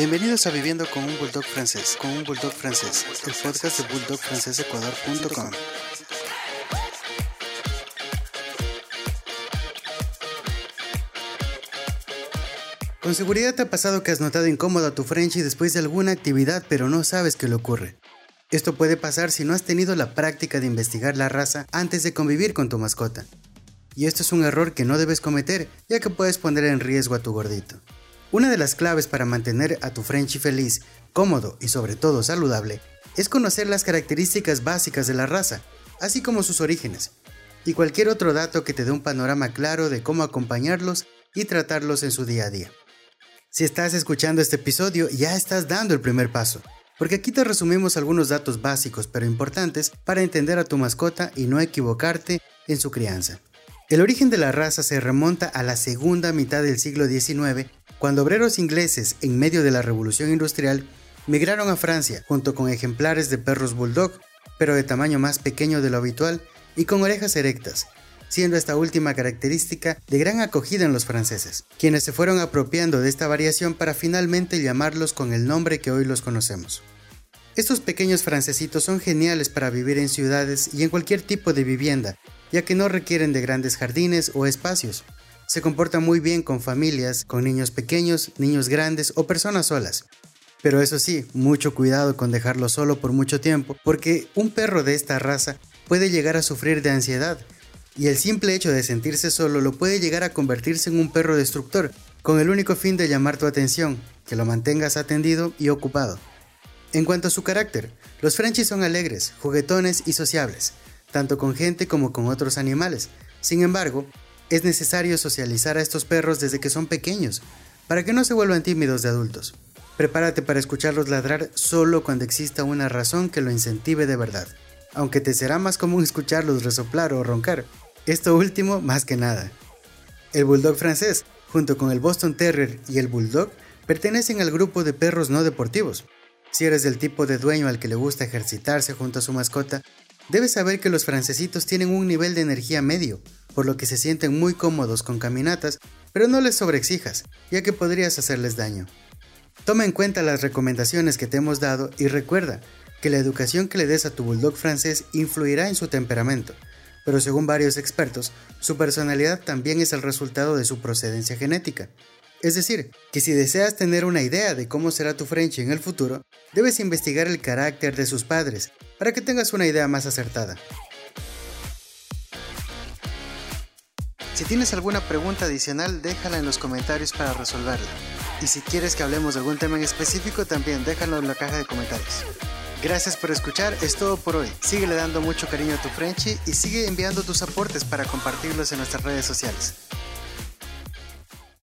Bienvenidos a Viviendo con un Bulldog francés, con un Bulldog francés, el de bulldogfrancesecuador.com. Con seguridad te ha pasado que has notado incómodo a tu Frenchie después de alguna actividad, pero no sabes qué le ocurre. Esto puede pasar si no has tenido la práctica de investigar la raza antes de convivir con tu mascota. Y esto es un error que no debes cometer, ya que puedes poner en riesgo a tu gordito. Una de las claves para mantener a tu Frenchie feliz, cómodo y sobre todo saludable es conocer las características básicas de la raza, así como sus orígenes, y cualquier otro dato que te dé un panorama claro de cómo acompañarlos y tratarlos en su día a día. Si estás escuchando este episodio, ya estás dando el primer paso, porque aquí te resumimos algunos datos básicos pero importantes para entender a tu mascota y no equivocarte en su crianza. El origen de la raza se remonta a la segunda mitad del siglo XIX cuando obreros ingleses, en medio de la revolución industrial, migraron a Francia junto con ejemplares de perros bulldog, pero de tamaño más pequeño de lo habitual y con orejas erectas, siendo esta última característica de gran acogida en los franceses, quienes se fueron apropiando de esta variación para finalmente llamarlos con el nombre que hoy los conocemos. Estos pequeños francesitos son geniales para vivir en ciudades y en cualquier tipo de vivienda, ya que no requieren de grandes jardines o espacios, se comporta muy bien con familias, con niños pequeños, niños grandes o personas solas. Pero eso sí, mucho cuidado con dejarlo solo por mucho tiempo, porque un perro de esta raza puede llegar a sufrir de ansiedad, y el simple hecho de sentirse solo lo puede llegar a convertirse en un perro destructor, con el único fin de llamar tu atención, que lo mantengas atendido y ocupado. En cuanto a su carácter, los Frenchies son alegres, juguetones y sociables, tanto con gente como con otros animales. Sin embargo, es necesario socializar a estos perros desde que son pequeños, para que no se vuelvan tímidos de adultos. Prepárate para escucharlos ladrar solo cuando exista una razón que lo incentive de verdad, aunque te será más común escucharlos resoplar o roncar, esto último más que nada. El Bulldog francés, junto con el Boston Terrier y el Bulldog, pertenecen al grupo de perros no deportivos. Si eres del tipo de dueño al que le gusta ejercitarse junto a su mascota, debes saber que los francesitos tienen un nivel de energía medio, por lo que se sienten muy cómodos con caminatas, pero no les sobreexijas, ya que podrías hacerles daño. Toma en cuenta las recomendaciones que te hemos dado y recuerda que la educación que le des a tu bulldog francés influirá en su temperamento, pero según varios expertos, su personalidad también es el resultado de su procedencia genética. Es decir, que si deseas tener una idea de cómo será tu Frenchie en el futuro, debes investigar el carácter de sus padres para que tengas una idea más acertada. Si tienes alguna pregunta adicional, déjala en los comentarios para resolverla. Y si quieres que hablemos de algún tema en específico, también déjalo en la caja de comentarios. Gracias por escuchar, es todo por hoy. Síguele dando mucho cariño a tu Frenchy y sigue enviando tus aportes para compartirlos en nuestras redes sociales.